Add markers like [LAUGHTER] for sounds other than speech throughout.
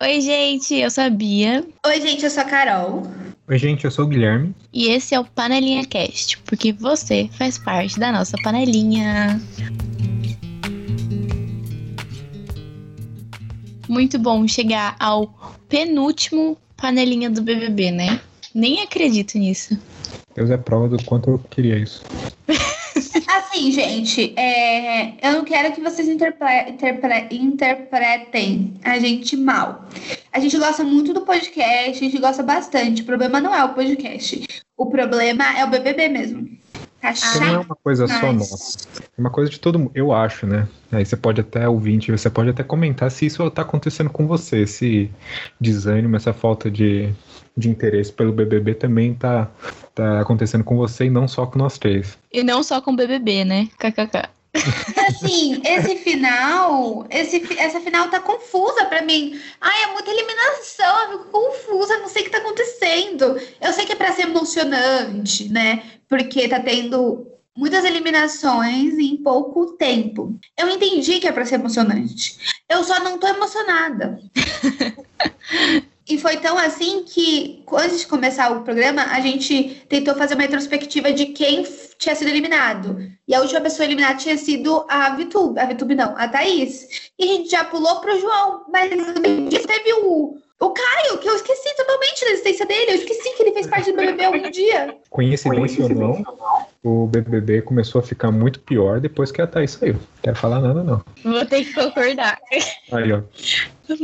Oi, gente, eu sou a Bia. Oi, gente, eu sou a Carol. Oi, gente, eu sou o Guilherme. E esse é o Panelinha Cast, porque você faz parte da nossa panelinha. Muito bom chegar ao penúltimo panelinha do BBB, né? Nem acredito nisso. Deus é prova do quanto eu queria isso. [LAUGHS] Assim, gente, é, eu não quero que vocês interpre- interpre- interpretem a gente mal. A gente gosta muito do podcast, a gente gosta bastante. O problema não é o podcast. O problema é o BBB mesmo. Tá Porque não é chato. uma coisa só Mas- nossa. É uma coisa de todo mundo, eu acho, né? Aí você pode até ouvinte, você pode até comentar se isso tá acontecendo com você, esse desânimo, essa falta de, de interesse pelo BBB também tá, tá acontecendo com você e não só com nós três. E não só com BBB, né? KKK. [LAUGHS] Assim, esse final, esse, essa final tá confusa pra mim. Ai, é muita eliminação, eu fico confusa, não sei o que tá acontecendo. Eu sei que é pra ser emocionante, né? Porque tá tendo muitas eliminações em pouco tempo. Eu entendi que é pra ser emocionante. Eu só não tô emocionada. [LAUGHS] E foi tão assim que, antes de começar o programa, a gente tentou fazer uma retrospectiva de quem tinha sido eliminado. E a última pessoa eliminada tinha sido a Vitube. A Vitube não, a Thaís. E a gente já pulou pro João. Mas teve o, o Caio, que eu esqueci totalmente da existência dele. Eu esqueci que ele fez parte do BBB algum dia. Coincidência ou não, o BBB começou a ficar muito pior depois que a Thaís saiu. Quero falar nada, não. Vou ter que concordar. Aí, ó.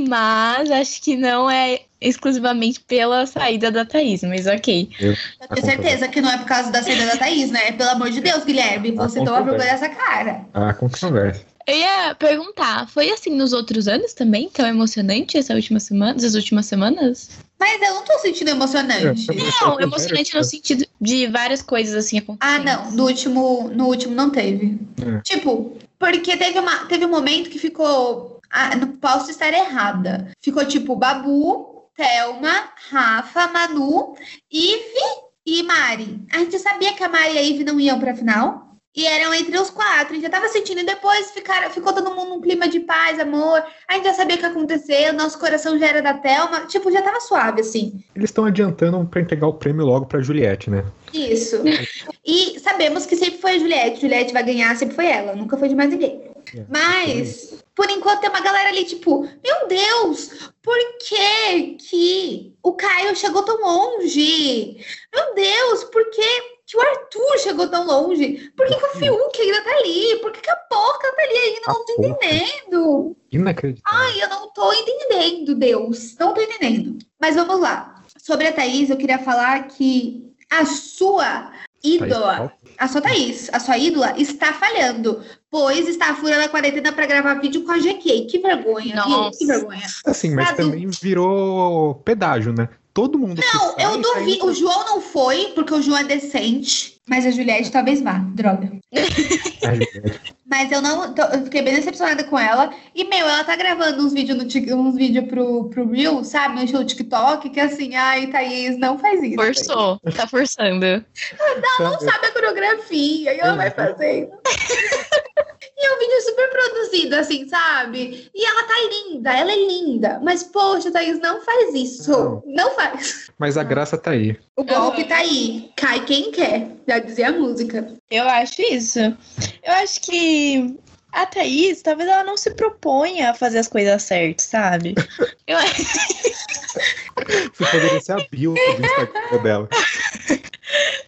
Mas acho que não é exclusivamente pela saída da Thaís, mas ok. Eu tenho certeza que não é por causa da saída da Thaís, né? Pelo amor de Deus, Guilherme, você com toma vergonha dessa cara. A controvérsia. Eu ia perguntar, foi assim nos outros anos também? Tão emocionante essa última semana, essas últimas semanas? Mas eu não tô sentindo emocionante. Não, emocionante no sentido de várias coisas assim Ah, acontecendo. não. No último, no último não teve. É. Tipo, porque teve, uma, teve um momento que ficou. Ah, não posso estar errada. Ficou tipo Babu, Thelma, Rafa, Manu, Ive e Mari. A gente sabia que a Mari e a Ive não iam pra final. E eram entre os quatro. A gente já tava sentindo. E depois ficaram, ficou todo mundo num clima de paz, amor. A gente já sabia o que ia acontecer. O nosso coração já era da Thelma. Tipo, já tava suave, assim. Eles estão adiantando pra entregar o prêmio logo pra Juliette, né? Isso. E sabemos que sempre foi a Juliette. Juliette vai ganhar, sempre foi ela. Nunca foi de mais ninguém. Mas, por enquanto, tem uma galera ali, tipo, meu Deus, por que que o Caio chegou tão longe? Meu Deus, por que que o Arthur chegou tão longe? Por que, que o Fiuk ainda tá ali? Por que, que a Poca tá ali ainda? Não A tô entendendo. Inacreditável. Ai, eu não tô entendendo, Deus. Não tô entendendo. Mas vamos lá. Sobre a Thaís, eu queria falar que a sua ídola, a sua Thaís, a sua ídola está falhando, pois está furando a quarentena para gravar vídeo com a GK. Que vergonha, viu? Que vergonha. Assim, mas também virou pedágio, né? Todo mundo. Não, sai, eu tá duvido. indo O João não foi, porque o João é decente. Mas a Juliette talvez vá, droga. pra [LAUGHS] Juliette. Mas eu não. tô- eu fiquei bem decepcionada com ela. E, meu, ela tá gravando uns vídeos no uns vídeos pro, pro Reel, sabe? No estilo TikTok, que assim, ai, Thaís, não faz isso. Forçou, tá forçando. Não sabe a coreografia, e ela vai fazendo. [LAUGHS] e é um vídeo super produzido, assim, sabe? E ela tá linda, ela é linda. Mas, poxa, Thaís, não faz isso. Não. Não faz. Mas a graça tá aí. O golpe tá aí. Cai quem quer. Já dizia a música. Eu acho isso. Eu acho que a Thaís, talvez ela não se proponha a fazer as coisas certas, sabe? [LAUGHS] Eu Você poderia ser a bio do Instagram dela.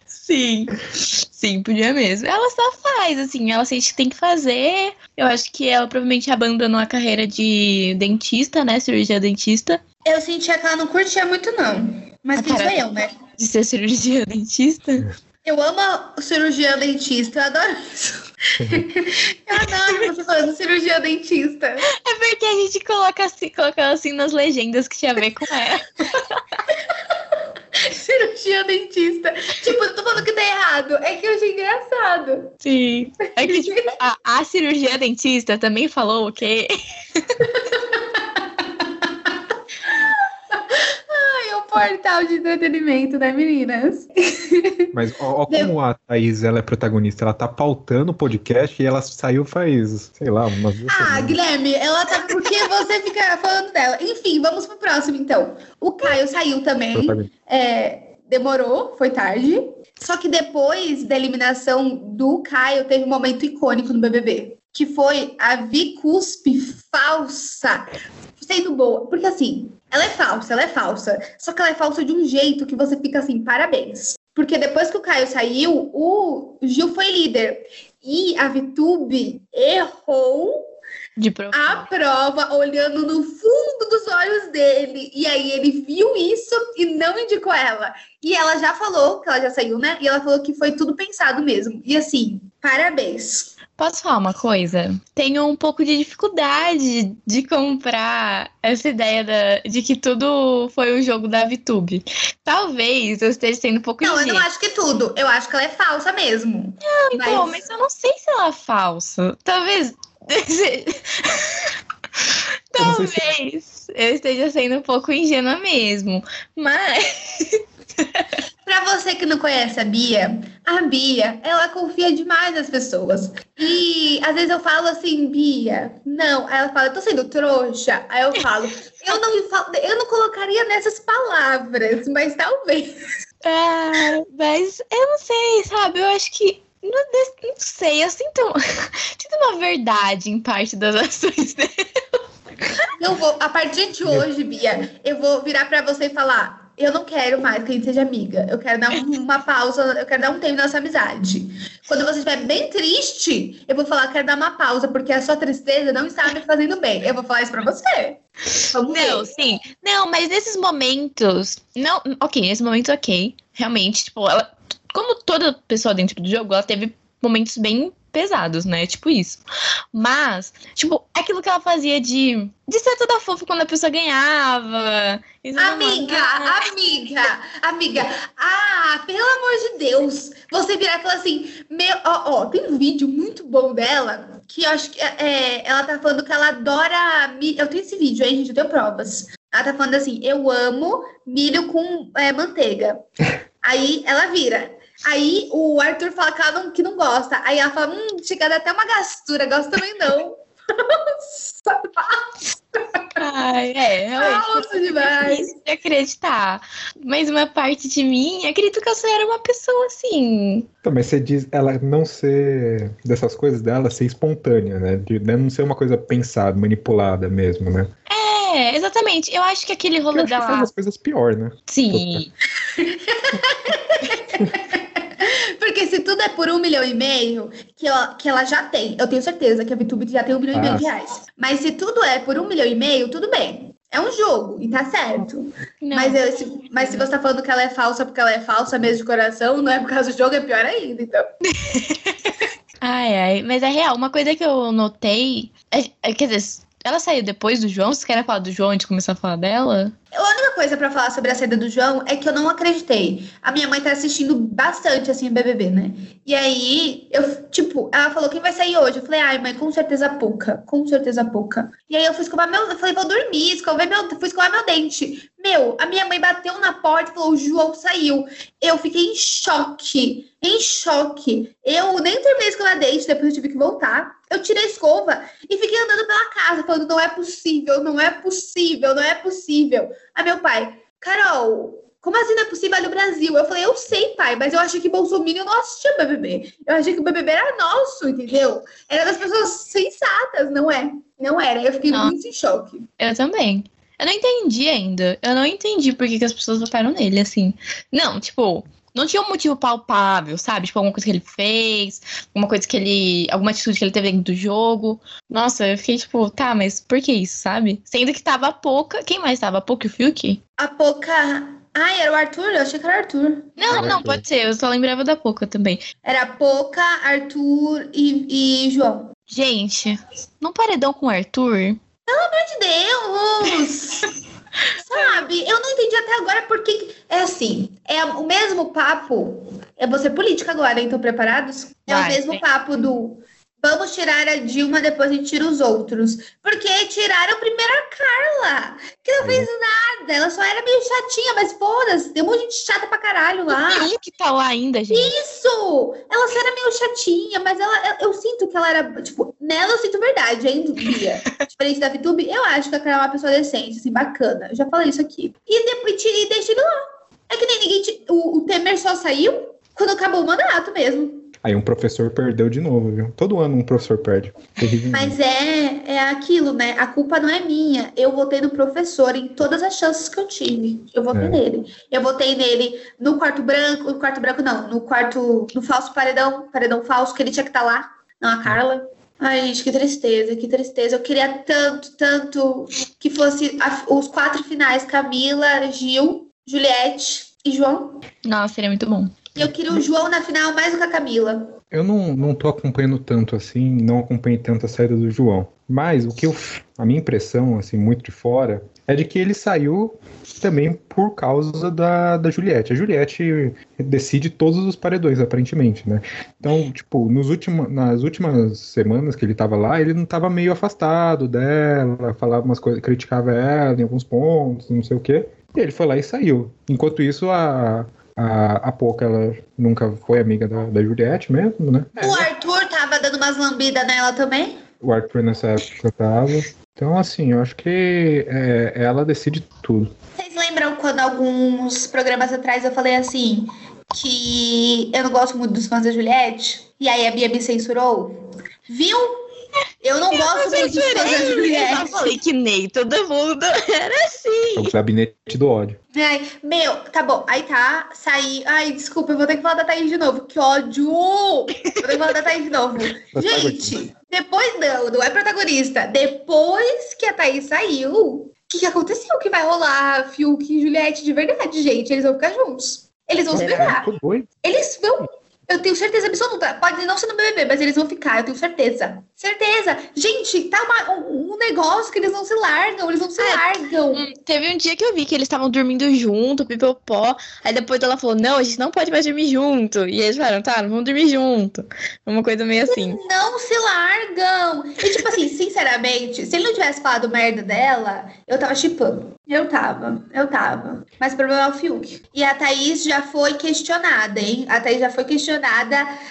Sim, sim, podia mesmo. Ela só faz, assim, ela sente que tem que fazer. Eu acho que ela provavelmente abandonou a carreira de dentista, né? Cirurgia dentista. Eu sentia que ela não curtia muito, não. Mas Ah, quem sou cara. eu, né? De ser cirurgia dentista. [LAUGHS] Eu amo cirurgia dentista, eu adoro isso. [LAUGHS] eu adoro você falando cirurgia dentista. É porque a gente coloca assim, coloca assim nas legendas que tinha a ver com ela. [LAUGHS] cirurgia dentista. Tipo, eu tô falando que tá errado. É que eu achei engraçado. Sim. É que tipo, [LAUGHS] a, a cirurgia dentista também falou o quê? Ai, eu portal de entretenimento, né, meninas? [LAUGHS] Mas ó, ó como a Thaís ela é protagonista, ela tá pautando o podcast e ela saiu faz, sei lá, umas duas Ah, semanas. Guilherme, ela tá. Porque você fica falando dela. Enfim, vamos pro próximo, então. O Caio saiu também. É, demorou, foi tarde. Só que depois da eliminação do Caio, teve um momento icônico no BBB. Que foi a Vi Cuspe falsa. Sendo boa. Porque assim, ela é falsa, ela é falsa. Só que ela é falsa de um jeito que você fica assim, parabéns. Porque depois que o Caio saiu, o Gil foi líder. E a Vitube errou a prova olhando no fundo dos olhos dele. E aí ele viu isso e não indicou ela. E ela já falou, que ela já saiu, né? E ela falou que foi tudo pensado mesmo. E assim, parabéns. Posso falar uma coisa? Tenho um pouco de dificuldade de comprar essa ideia da- de que tudo foi um jogo da VTube. Talvez eu esteja sendo um pouco Não, eu não acho que tudo. Eu acho que ela é falsa mesmo. Mas- Pô, mas eu não sei se ela é falsa. Talvez. [LAUGHS] Não Talvez eu esteja sendo um pouco ingênua mesmo. Mas. [LAUGHS] Pra você que não conhece a Bia, a Bia, ela confia demais nas pessoas. E às vezes eu falo assim, Bia, não. Aí ela fala, eu tô sendo trouxa. Aí eu falo, eu não, eu não colocaria nessas palavras, mas talvez. Ah, mas eu não sei, sabe? Eu acho que. Não, não sei, eu sinto, [LAUGHS] sinto uma verdade em parte das [LAUGHS] ações dele. Eu vou, a partir de hoje, Bia, eu vou virar pra você e falar: eu não quero mais que a gente seja amiga. Eu quero dar um- uma pausa, eu quero dar um tempo na nossa amizade. Quando você estiver bem triste, eu vou falar: quero dar uma pausa, porque a sua tristeza não está me fazendo bem. Eu vou falar isso pra você. Vamos Não, ver. sim. Não, mas nesses momentos. Não, ok, nesse momento, ok. Realmente, tipo, ela. Como toda pessoa dentro do jogo, ela teve momentos bem pesados, né? Tipo isso. Mas, tipo, aquilo que ela fazia de. De ser toda fofa quando a pessoa ganhava. Amiga, mais. amiga, amiga. Ah, pelo amor de Deus. Você virar e falar assim, meu, ó, ó, tem um vídeo muito bom dela que eu acho que é, ela tá falando que ela adora milho. Eu tenho esse vídeo aí, gente, eu tenho provas. Ela tá falando assim, eu amo milho com é, manteiga. [LAUGHS] Aí ela vira. Aí o Arthur fala que, ela não, que não gosta. Aí ela fala, hum, chega até uma gastura, gosto também não. Ai, é, realmente. Nossa, demais. difícil de acreditar. Mas uma parte de mim acredito que eu só era uma pessoa assim. Então, mas você diz ela não ser dessas coisas dela ser espontânea, né? De né, não ser uma coisa pensada, manipulada mesmo, né? É, exatamente. Eu acho que aquele rolê acho que faz dela. as coisas pior, né? Sim. [LAUGHS] [LAUGHS] Porque se tudo é por um milhão e meio, que ela, que ela já tem, eu tenho certeza que a VTube já tem um milhão e meio de Ah. reais. Mas se tudo é por um milhão e meio, tudo bem. É um jogo, e tá certo. Não. Mas, eu- se, mas se você tá falando que ela é falsa porque ela é falsa mesmo de coração, não é por causa do jogo, é pior ainda. Então. [LAUGHS] Ai, ai. Mas é real. Uma coisa que eu notei. É, é- quer dizer, ela saiu depois do João? Vocês querem falar do João antes de começar a falar dela? A única coisa pra falar sobre a saída do João é que eu não acreditei. A minha mãe tá assistindo bastante, assim, BBB, né? E aí, eu, tipo, ela falou, quem vai sair hoje? Eu falei, ai, mãe, com certeza pouca. Com certeza pouca. E aí eu fui escovar meu... Eu falei, vou dormir, escovei meu... fui escovar meu dente. Meu, a minha mãe bateu na porta e falou, o João saiu. Eu fiquei em choque. Em choque. Eu nem terminei escovar dente, depois eu tive que voltar. Eu tirei a escova e fiquei andando pela casa, falando, não é possível, não é possível, não é possível. Aí meu pai, Carol, como assim não é possível no Brasil? Eu falei, eu sei, pai, mas eu achei que Bolsonaro não assistia o BBB. Eu achei que o BBB era nosso, entendeu? Era das pessoas sensatas, não é? Não era. Eu fiquei Não. muito em choque. Eu também. Eu não entendi ainda. Eu não entendi por que, que as pessoas votaram nele, assim. Não, tipo, não tinha um motivo palpável, sabe? Tipo, alguma coisa que ele fez, alguma coisa que ele. alguma atitude que ele teve dentro do jogo. Nossa, eu fiquei tipo, tá, mas por que isso, sabe? Sendo que tava a pouca. Quem mais tava? A pouca e o Fiuk? A Poca. Ai, era o Arthur? Eu achei que era o Arthur. Não, Era não, Arthur. pode ser. Eu só lembrava da pouca também. Era Poca, Arthur e, e João. Gente, num paredão com o Arthur. de Deus! [LAUGHS] Sabe? Eu não entendi até agora porque. É assim, é o mesmo papo. É você política agora, hein? Estão preparados? É o Vai, mesmo vem. papo do. Vamos tirar a Dilma, depois a gente tira os outros. Porque tiraram primeiro a Carla, que não fez nada. Ela só era meio chatinha, mas foda-se. Tem um monte de gente chata pra caralho lá. Tem um que tá lá ainda, gente. Isso! Ela só era meio chatinha, mas ela, eu, eu sinto que ela era, tipo, nela eu sinto verdade, ainda dia. [LAUGHS] Diferente da VTube, eu acho que a Carla é uma pessoa decente, assim, bacana. Eu já falei isso aqui. E depois e deixei ele lá. É que nem ninguém. O, o Temer só saiu quando acabou o mandato mesmo. Aí um professor perdeu de novo, viu? Todo ano um professor perde. Mas é, é aquilo, né? A culpa não é minha. Eu votei no professor em todas as chances que eu tive. Eu votei É. nele. Eu votei nele no quarto branco, no quarto branco não, no quarto, no falso paredão, paredão falso, que ele tinha que estar lá. Não, a Carla. Ai, gente, que tristeza, que tristeza. Eu queria tanto, tanto que fosse a- os quatro finais: Camila, Gil, Juliette e João. Nossa, seria muito bom. Eu queria o João na final mais do que a Camila. Eu não, não tô acompanhando tanto assim, não acompanhei tanto a saída do João. Mas o que eu. A minha impressão, assim, muito de fora, é de que ele saiu também por causa da, da Juliette. A Juliette decide todos os paredões, aparentemente, né? Então, tipo, nos últimos, nas últimas semanas que ele tava lá, ele não tava meio afastado dela, falava umas coisas, criticava ela em alguns pontos, não sei o quê. E ele foi lá e saiu. Enquanto isso, a, a, a Poca, ela nunca foi amiga da, da Juliette mesmo, né? O Arthur tava dando umas lambidas nela também. O Arthur nessa época tava. Então, assim, eu acho que é, ela decide tudo. Vocês lembram quando alguns programas atrás eu falei assim que eu não gosto muito dos fãs da Juliette? E aí a Bia me censurou? Viu? Eu não gosto muito dos fãs da Eu já Juliette. falei que nem todo mundo [LAUGHS] era É assim. o gabinete do ódio. Ai, meu, tá bom. Aí tá, saí. Ai, desculpa, eu vou ter que falar da Thaís de novo. Que ódio! Vou ter que falar da Thaís de novo. Gente, depois não, não é protagonista. Depois que a Thaís saiu, o que, que aconteceu? Que vai rolar Fiuk e Juliette de verdade, gente. Eles vão ficar juntos. Eles vão se É. pegar. Eles vão. Eu tenho certeza absoluta. Pode não ser no BBB, mas eles vão ficar. Eu tenho certeza. Certeza. Gente, tá uma- um, um negócio que eles não se largam. Eles não se É. largam. Hum, Teve um dia que eu vi que eles estavam dormindo junto, pipopó. Aí depois ela falou: Não, a gente não pode mais dormir junto. E eles falaram: Tá, não vamos dormir junto. Uma coisa meio assim. Não se largam. E, tipo assim, sinceramente, se ele não tivesse falado merda dela, eu tava chipando. Eu tava, eu tava. Mas o problema é o Fiuk. E a Thaís já foi questionada, hein? A Thaís já foi questionada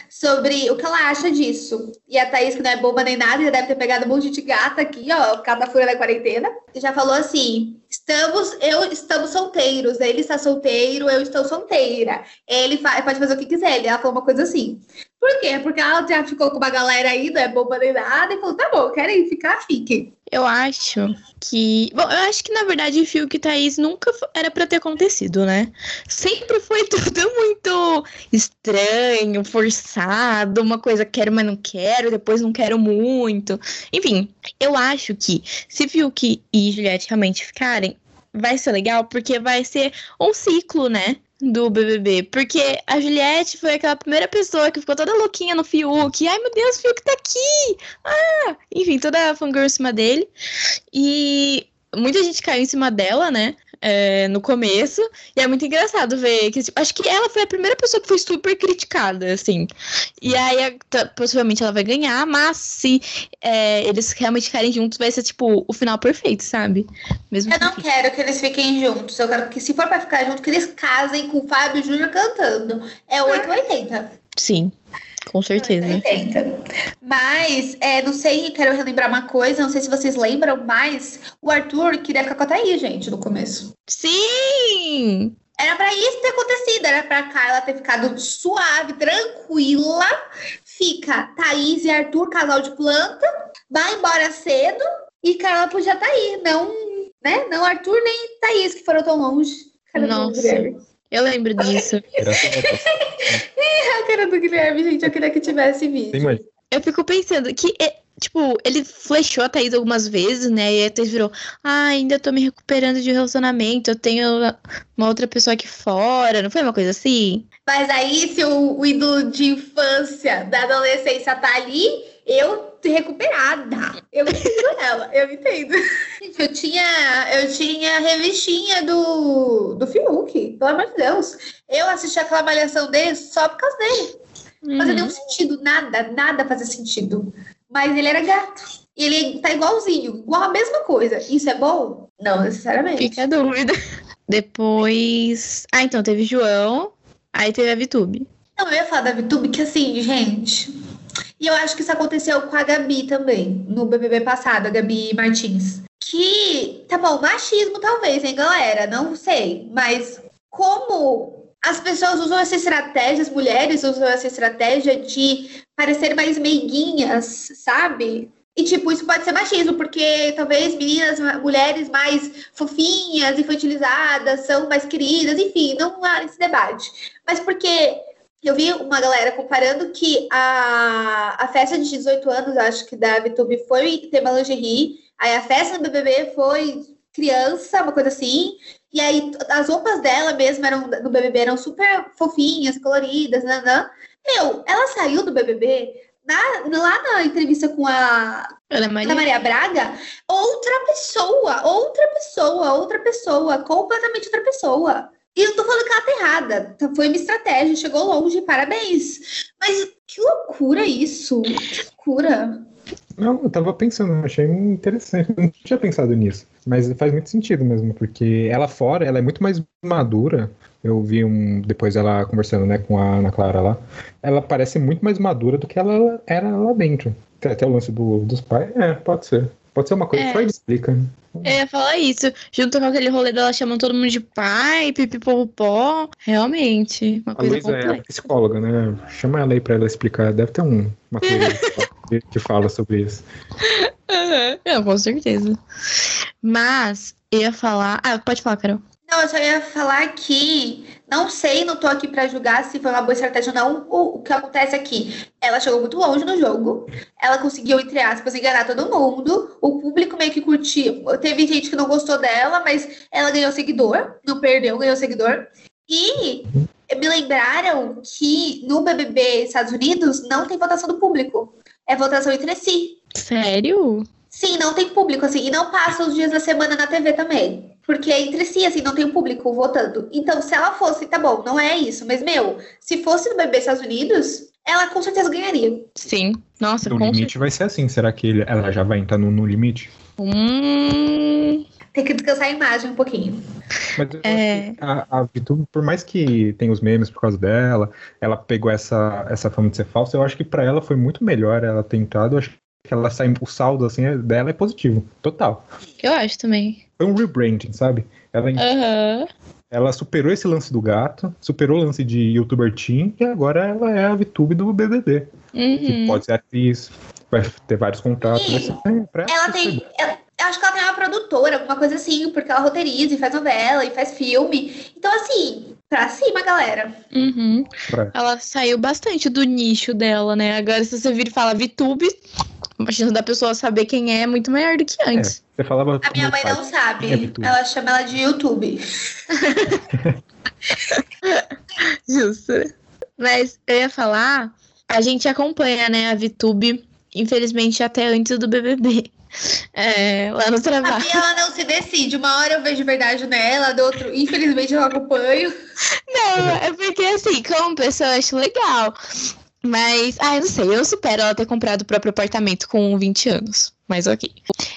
sobre o que ela acha disso. E a Thaís, que não é boba nem nada, já deve ter pegado um monte de gata aqui, ó, cada fura da quarentena. Já falou assim: estamos, eu estamos solteiros. Ele está solteiro, eu estou solteira. Ele fa- pode fazer o que quiser. Ela falou uma coisa assim. Por quê? Porque ela já ficou com uma galera aí, não é boba nem nada, e falou: tá bom, querem ficar, fiquem. Eu acho que. Bom, eu acho que na verdade o Fiuk e Thaís nunca era pra ter acontecido, né? Sempre foi [LAUGHS] tudo muito estranho, forçado, uma coisa quero, mas não quero, depois não quero muito. Enfim, eu acho que se Fiuk e Juliette realmente ficarem, vai ser legal, porque vai ser um ciclo, né? Do BBB, porque a Juliette foi aquela primeira pessoa que ficou toda louquinha no Fiuk. Ai meu Deus, o Fiuk tá aqui! Ah! Enfim, toda a fangirl em cima dele. E muita gente caiu em cima dela, né? É, no começo. E é muito engraçado ver que, tipo, acho que ela foi a primeira pessoa que foi super criticada, assim. E aí, possivelmente ela vai ganhar, mas se é, eles realmente ficarem juntos, vai ser, tipo, o final perfeito, sabe? Mesmo Eu não quero que eles fiquem juntos. Eu quero que, se for pra ficar junto, que eles casem com o Fábio Júnior cantando. É 880. Sim, com certeza. 80. Mas, é, não sei, quero relembrar uma coisa, não sei se vocês lembram, mas o Arthur queria ficar com a Thaís, gente, no começo. Sim! Era pra isso ter acontecido, era pra Carla ter ficado suave, tranquila. Fica Thaís e Arthur, casal de planta, vai embora cedo e Carla podia estar aí, não, né? Não Arthur nem Thaís que foram tão longe. Cara do Nossa. Eu lembro disso. [LAUGHS] A cara do Guilherme, gente, eu queria que tivesse vídeo. Imagina, Eu fico pensando que, é, tipo, ele flechou a Thaís algumas vezes, né? E a Thaís virou, ah, ainda tô me recuperando de um relacionamento, eu tenho uma outra pessoa aqui fora. Não foi uma coisa assim? Mas aí, se o, o ídolo de infância da adolescência tá ali, eu recuperada. Eu entendo ela, eu entendo. Gente, eu tinha, eu tinha a revistinha do, do Fiuk, pelo amor de Deus. Eu assisti aquela malhação dele só por causa dele. Não fazia Uhum. nenhum sentido, nada, nada fazia sentido. Mas ele era gato. E ele tá igualzinho, igual a mesma coisa. Isso é bom? Não necessariamente. Fica a dúvida. Depois. Ah, então teve João. Aí teve a Vitube. Não, eu ia falar da VTube que assim, gente. E eu acho que isso aconteceu com a Gabi também, no BBB passado, a Gabi Martins. Que, tá bom, machismo talvez, hein, galera? Não sei. Mas como as pessoas usam essa estratégia, as mulheres usam essa estratégia de parecer mais meiguinhas, sabe? E, tipo, isso pode ser machismo, porque talvez meninas, mulheres mais fofinhas, infantilizadas, são mais queridas, enfim, não há esse debate. Mas porque eu vi uma galera comparando que a, a festa de 18 anos, acho que da VTube, foi tema lingerie, aí a festa no BBB foi criança, uma coisa assim, e aí as roupas dela mesmo eram, no BBB eram super fofinhas, coloridas, nanã. Meu, ela saiu do BBB na- lá na entrevista com a Ana Maria. Maria Braga, outra pessoa, outra pessoa, outra pessoa, completamente outra pessoa. E não tô falando que ela tá errada, tá- foi uma estratégia, chegou longe, parabéns. Mas que loucura isso, que loucura. Não, eu tava pensando, eu achei interessante. Eu não tinha pensado nisso. Mas faz muito sentido mesmo, porque ela fora, ela é muito mais madura. Eu vi um. Depois ela conversando né, com a Ana Clara lá. Ela parece muito mais madura do que ela era lá dentro. Até, até o lance do- dos pais. É, pode ser. Pode ser uma coisa. É. Freud explica. ia falar isso. Junto com aquele rolê dela chamando todo mundo de pai, pipipopopó. Realmente, uma A coisa Luísa é complexa. psicóloga, né? Chama ela aí pra ela explicar. Deve ter um, uma teoria [LAUGHS] que- que fala sobre isso. Não, com certeza. Mas, eu ia falar. Ah, pode falar, Carol. Não, eu só ia falar que não sei, não tô aqui pra julgar se foi uma boa estratégia ou não. O, o que acontece aqui, ela chegou muito longe no jogo, ela conseguiu, entre aspas, enganar todo mundo. O público meio que curtiu. Teve gente que não gostou dela, mas ela ganhou seguidor, não perdeu, ganhou seguidor. E me lembraram que no BBB Estados Unidos não tem votação do público, é votação entre si. Sério? Sim, não tem público, assim, e não passa os dias da semana na TV também. Porque é entre si, assim, não tem público votando. Então, se ela fosse, tá bom, não é isso. Mas, meu, se fosse no BBB Estados Unidos, ela com certeza ganharia. Sim. Nossa, No com limite vai ser assim. Será que ele- ela já vai entrar no, no limite? certeza. Hum, Tem que descansar a imagem um pouquinho. Mas eu É. acho que a, a Vitube, por mais que tenha os memes por causa dela, ela pegou essa, essa fama de ser falsa, eu acho que pra ela foi muito melhor ela ter entrado. Eu acho que ela sai, o saldo assim, é- dela é positivo, total. eu acho também. Foi um rebranding, sabe? Ela, Aham. ela superou esse lance do gato, superou o lance de youtuber teen, e agora ela é a Vitube do BBB. Que Uhum. pode ser atriz, vai ter vários contratos. vai ser- pra- Ela tem. ela- eu acho que ela tem uma produtora, alguma coisa assim, porque ela roteiriza e faz novela e faz filme. Então, assim, pra cima, galera. Uhum. pra- Ela saiu bastante do nicho dela, né? Agora, se você vir e fala VTube, a chance da pessoa saber quem é é muito maior do que antes. Você falava. A minha mãe não sabe. É. Ela chama ela de YouTube. [LAUGHS] Justo. Mas eu ia falar, a gente acompanha, né, a VTube, infelizmente, até antes do BBB. É, lá no A trabalho. Bia, ela não se decide. Uma hora eu vejo verdade nela, do outro, infelizmente, eu acompanho. Não, é porque assim, como pessoa eu acho legal. Mas, ah, eu não sei, eu supero ela ter comprado o próprio apartamento com 20 anos. Mas ok.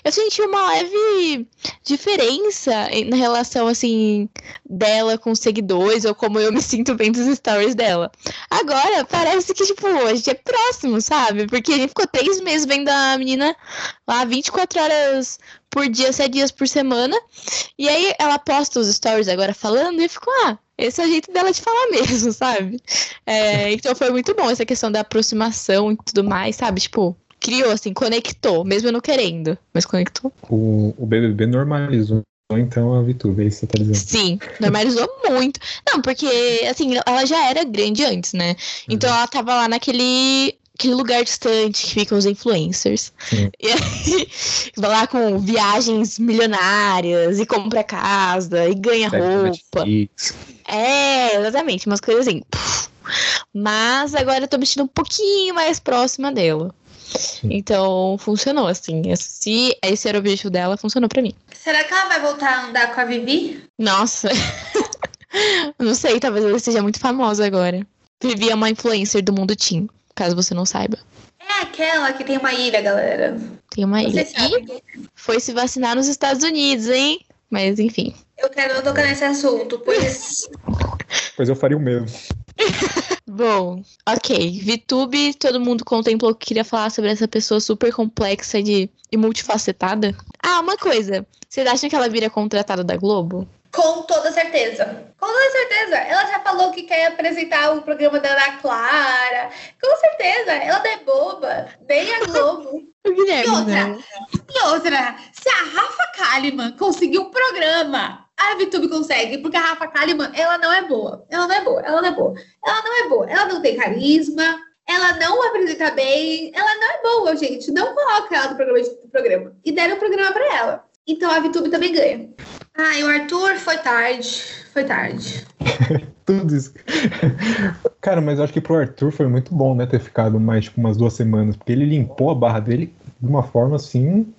Eu senti uma leve diferença na relação, assim, dela com os seguidores, ou como eu me sinto vendo os stories dela. Agora, parece que, tipo, gente é próximo, sabe? Porque a gente ficou três meses vendo a menina lá 24 horas por dia, 7 dias por semana. E aí ela posta os stories agora falando e eu fico, ah, esse é o jeito dela de falar [LAUGHS] mesmo, sabe? É, então foi muito bom essa questão da aproximação e tudo mais, sabe? Tipo, criou, assim, conectou, mesmo eu não querendo, mas conectou. O, o BBB normalizou, então, a VTube, é isso que você tá dizendo. Sim, normalizou [LAUGHS] muito. Não, porque, assim, ela já era grande antes, né? Então ela tava lá naquele. Aquele lugar distante que ficam os influencers. Sim. E aí, [LAUGHS] vai lá com viagens milionárias e compra casa e ganha roupa. Netflix. É, exatamente, umas coisas assim. Mas agora eu tô me sentindo um pouquinho mais próxima dela. Então, funcionou, assim. Se esse era o objetivo dela, funcionou pra mim. Será que ela vai voltar a andar com a Vivi? Nossa. [LAUGHS] Não sei, talvez ela seja muito famosa agora. Vivi é uma influencer do mundo Team, caso você não saiba. É aquela que tem uma ilha, galera. Tem uma ilha. Vocês sabem. E foi se vacinar nos Estados Unidos, hein? Mas enfim. Eu quero não tocar nesse assunto, pois [LAUGHS] Pois eu faria o mesmo. [LAUGHS] Bom, ok. VTube, todo mundo contemplou que queria falar sobre essa pessoa super complexa de, e multifacetada. Ah, uma coisa. Vocês acham que ela vira contratada da Globo? Com toda certeza. Com toda certeza. Ela já falou que quer apresentar o programa da Ana Clara. Com certeza. Ela não é boba. Nem a Globo. [LAUGHS] E outra, não. E outra, se a Rafa Kalimann conseguiu um programa, a VTube consegue, porque a Rafa Kalimann, ela não é boa. Ela não é boa, ela não é boa. Ela não é boa. Ela não tem carisma, ela não apresenta bem, ela não é boa, gente. Não coloca ela no programa. Programa. E deram o programa pra ela. Então a VTube também ganha. Ah, e o Arthur foi tarde. Foi tarde. [LAUGHS] Tudo isso. Cara, mas eu acho que pro Arthur foi muito bom, né, ter ficado mais, tipo, umas duas semanas, porque ele limpou a barra dele de uma forma assim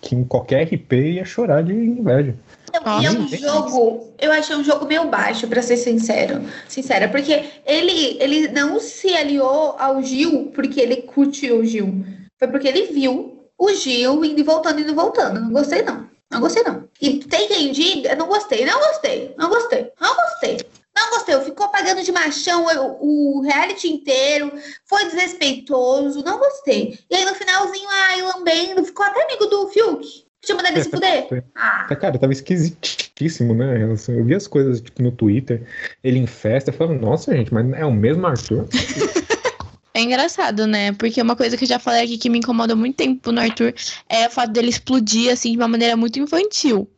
que qualquer RP ia chorar de inveja. Não, e é um jogo, eu achei um jogo meio baixo, pra ser sincero, sincera, porque ele, ele não se aliou ao Gil porque ele curtiu o Gil. Foi porque ele viu o Gil indo e voltando, indo e voltando. Não gostei, não. Não gostei, não. E tem quem diga, não gostei, não gostei, não gostei, não gostei. Não gostei, ficou pagando de machão o, o reality inteiro, foi desrespeitoso, não gostei. E aí no finalzinho, ai, lambendo, ficou até amigo do Fiuk. Tinha mandado ele se fuder. [LAUGHS] Ah, Tá, Cara, tava esquisitíssimo, né? Eu, eu vi as coisas, tipo, no Twitter, ele em festa, eu falava, nossa, gente, mas é o mesmo Arthur? [LAUGHS] É engraçado, né? Porque uma coisa que eu já falei aqui que me incomoda muito tempo no Arthur é o fato dele explodir, assim, de uma maneira muito infantil.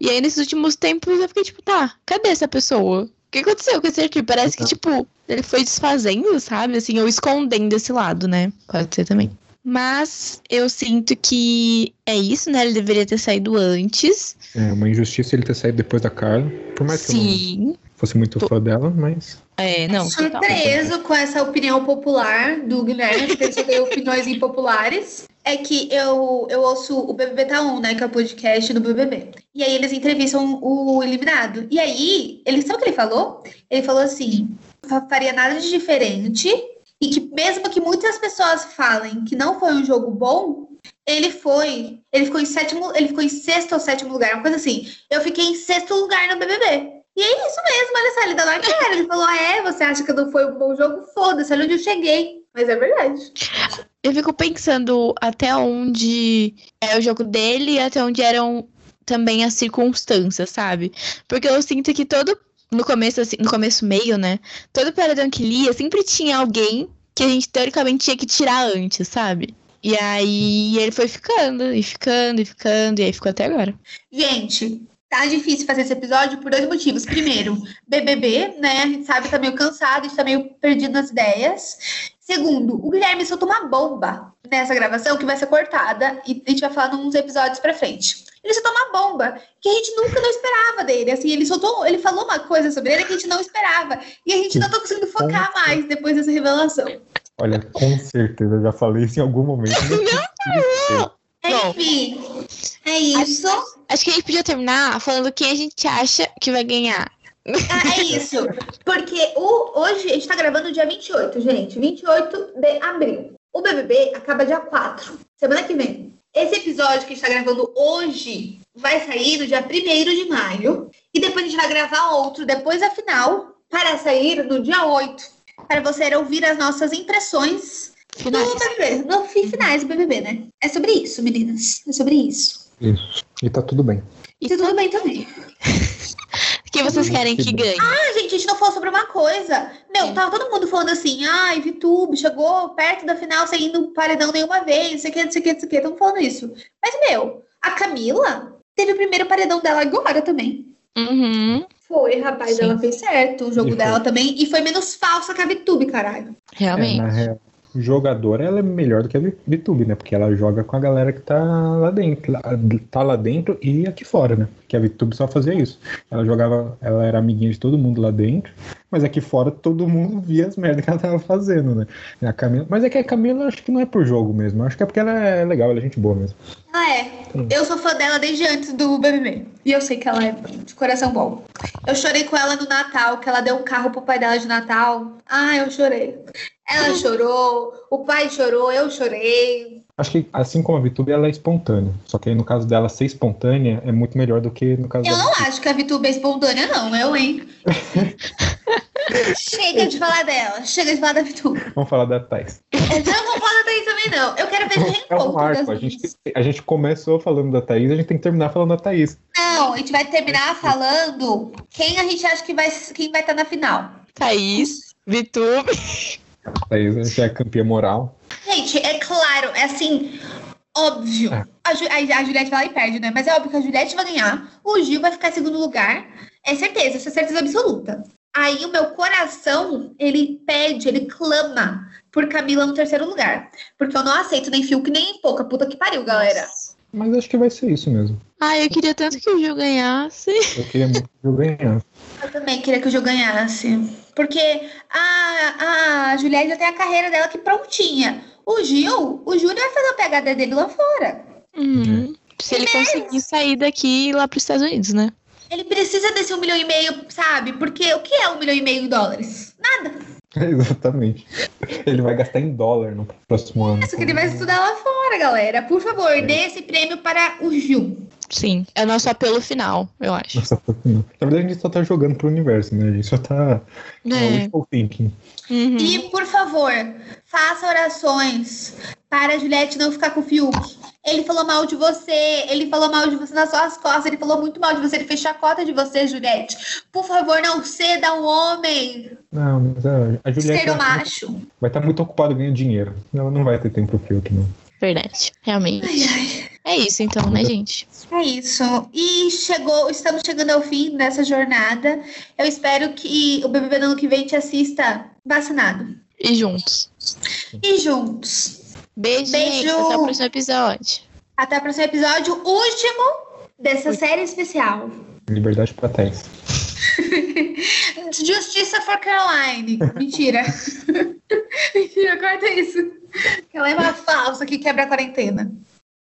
E aí, nesses últimos tempos, eu fiquei tipo, tá, cadê essa pessoa? O que aconteceu com esse Arthur? Parece que, tipo, ele foi desfazendo, sabe? Assim, ou escondendo esse lado, né? Pode ser também. Mas eu sinto que é isso, né? Ele deveria ter saído antes. É uma injustiça ele ter saído depois da Carla, por mais que eu Sim. não fosse muito fã dela, mas É, não. surpreso com essa opinião popular do Guilherme, porque ele só tem opiniões impopulares. É que eu, eu ouço o BBB Tá 1, né? Que é o podcast do BBB. E aí eles entrevistam o eliminado. E aí, ele sabe o que ele falou? Ele falou assim: "Fa- faria nada de diferente. E que mesmo que muitas pessoas falem que não foi um jogo bom, ele foi. Ele ficou em sétimo, ele ficou em sexto ou sétimo lugar, uma coisa assim. Eu fiquei em sexto lugar no BBB. E é isso mesmo, olha só, ele na cara. Ele falou: é, você acha que não foi um bom jogo? Foda-se, olha onde eu cheguei. Mas é verdade. Eu fico pensando até onde é o jogo dele e até onde eram também as circunstâncias, sabe? Porque eu sinto que todo. No começo, assim, no começo meio, né? Todo paredão que lia sempre tinha alguém que a gente teoricamente tinha que tirar antes, sabe? E aí ele foi ficando, e ficando, e ficando, e aí ficou até agora. Gente, tá difícil fazer esse episódio por dois motivos. Primeiro, BBB, né? A gente sabe que tá meio cansado, a gente tá meio perdido nas ideias. Segundo, o Guilherme soltou uma bomba nessa gravação que vai ser cortada e a gente vai falar nos episódios pra frente. Ele soltou uma bomba que a gente nunca não esperava dele. Assim, ele soltou, ele falou uma coisa sobre ele que a gente não esperava. E a gente não tá conseguindo focar mais depois dessa revelação. olha, com certeza, eu já falei isso em algum momento. [LAUGHS] Enfim, é isso. Acho que a gente podia terminar falando quem a gente acha que vai ganhar. Ah, é [LAUGHS] isso. Porque o, hoje a gente tá gravando dia 28, gente. 28 de abril. O BBB acaba dia 4, semana que vem. Esse episódio que a gente tá gravando hoje vai sair no dia 1 de maio. E depois a gente vai gravar outro depois da final para sair no dia 8. Para você ouvir as nossas impressões Finais. do BBB. No fi- finais do BBB, né? É sobre isso, meninas. É sobre isso. Isso. E tá tudo bem. E tudo bem também. [LAUGHS] Quem vocês querem que ganhe? Ah, gente, a gente não falou sobre uma coisa. Meu, Sim. tava todo mundo falando assim, ai, VTube chegou perto da final sem ir no paredão nenhuma vez, não sei o que, não sei o que, não sei o que, estão falando isso. Mas, meu, a Camila teve o primeiro paredão dela agora também. Uhum, Foi, rapaz, Sim. ela fez certo o jogo E foi. dela também. E foi menos falsa que a VTube, caralho. É, realmente. na real, jogadora, ela é melhor do que a VTube, né? Porque ela joga com a galera que tá lá dentro. Tá lá dentro e aqui fora, né? Que a VTube só fazia isso. Ela jogava, ela era amiguinha de todo mundo lá dentro, Mas aqui fora todo mundo [LAUGHS] via as merdas que ela tava fazendo, né? A Camila... Mas é que a Camila acho que não é por jogo mesmo. Acho que é porque ela é legal, ela é gente boa mesmo. Ah, é. Eu sou fã dela desde antes do BBB. E eu sei que ela é de coração bom. Eu chorei com ela no Natal, que ela deu um carro pro pai dela de Natal. Ah, eu chorei. Ela chorou, o pai chorou, eu chorei. Acho que assim como a VTube, ela é espontânea. Só que aí no caso dela ser espontânea é muito melhor do que no caso Eu dela. não acho que a Vitube é espontânea, não, eu, hein? [LAUGHS] chega de falar dela, chega de falar da Vitube. Vamos falar da Thais. Eu não vou falar da Thaís também, não. Eu quero ver o É um reencontro marco. das A gente, a gente começou falando da Thaís, a gente tem que terminar falando da Thaís. Não, a gente vai terminar falando quem a gente acha que vai quem vai estar na final. Thaís, Vitube. [LAUGHS] A Thaís a gente é campeã moral. Gente, é claro, é assim, óbvio. É. A, Ju, a, a Juliette vai lá e perde, né? Mas é óbvio que a Juliette vai ganhar, o Gil vai ficar em segundo lugar. É certeza, isso é certeza absoluta. Aí o meu coração, ele pede, ele clama por Camila no terceiro lugar. Porque eu não aceito nem Fiuk nem pouca. Puta que pariu, galera. Mas acho que vai ser isso mesmo. Ai, eu queria tanto que o Gil ganhasse. Eu queria muito que eu ganhasse. Eu também queria que o Gil ganhasse. Porque a, a Juliette já tem a carreira dela aqui prontinha. O Gil, o Júnior vai fazer a pegada dele lá fora. Uhum. Se ele conseguir sair daqui e ir lá pros Estados Unidos, né? Ele precisa desse um milhão e meio, sabe? Porque o que é um milhão e meio em dólares? Nada. [LAUGHS] Exatamente. Ele vai gastar em dólar no próximo ano. Isso que ele vai estudar lá fora, galera. Por favor, dê esse prêmio para o Gil. Sim, é o nosso apelo final, eu acho. Nossa, não. Na verdade, a gente só tá jogando pro universo, né? A gente só tá. É. É. thinking. Uhum. E, por favor, faça orações para a Juliette não ficar com o Fiuk. Ele falou mal de você, ele falou mal de você nas suas costas, ele falou muito mal de você, ele fez chacota de você, Juliette. Por favor, não ceda um homem Não, mas a, a Juliette ser ela macho. vai estar muito ocupada ganhando dinheiro. Ela não vai ter tempo pro Fiuk, não. Verdade, realmente. Ai, ai. É isso então, né, gente? É isso. E chegou, estamos chegando ao fim dessa jornada. Eu espero que o BBB do ano que vem te assista vacinado. E juntos. E juntos. Beijo, Beijo. gente. Até o próximo episódio. Até o próximo episódio, último dessa série especial. Liberdade pra Thais. [LAUGHS] Justiça for Caroline. Mentira. [LAUGHS] Mentira, corta isso. Ela é uma falsa que quebra a quarentena.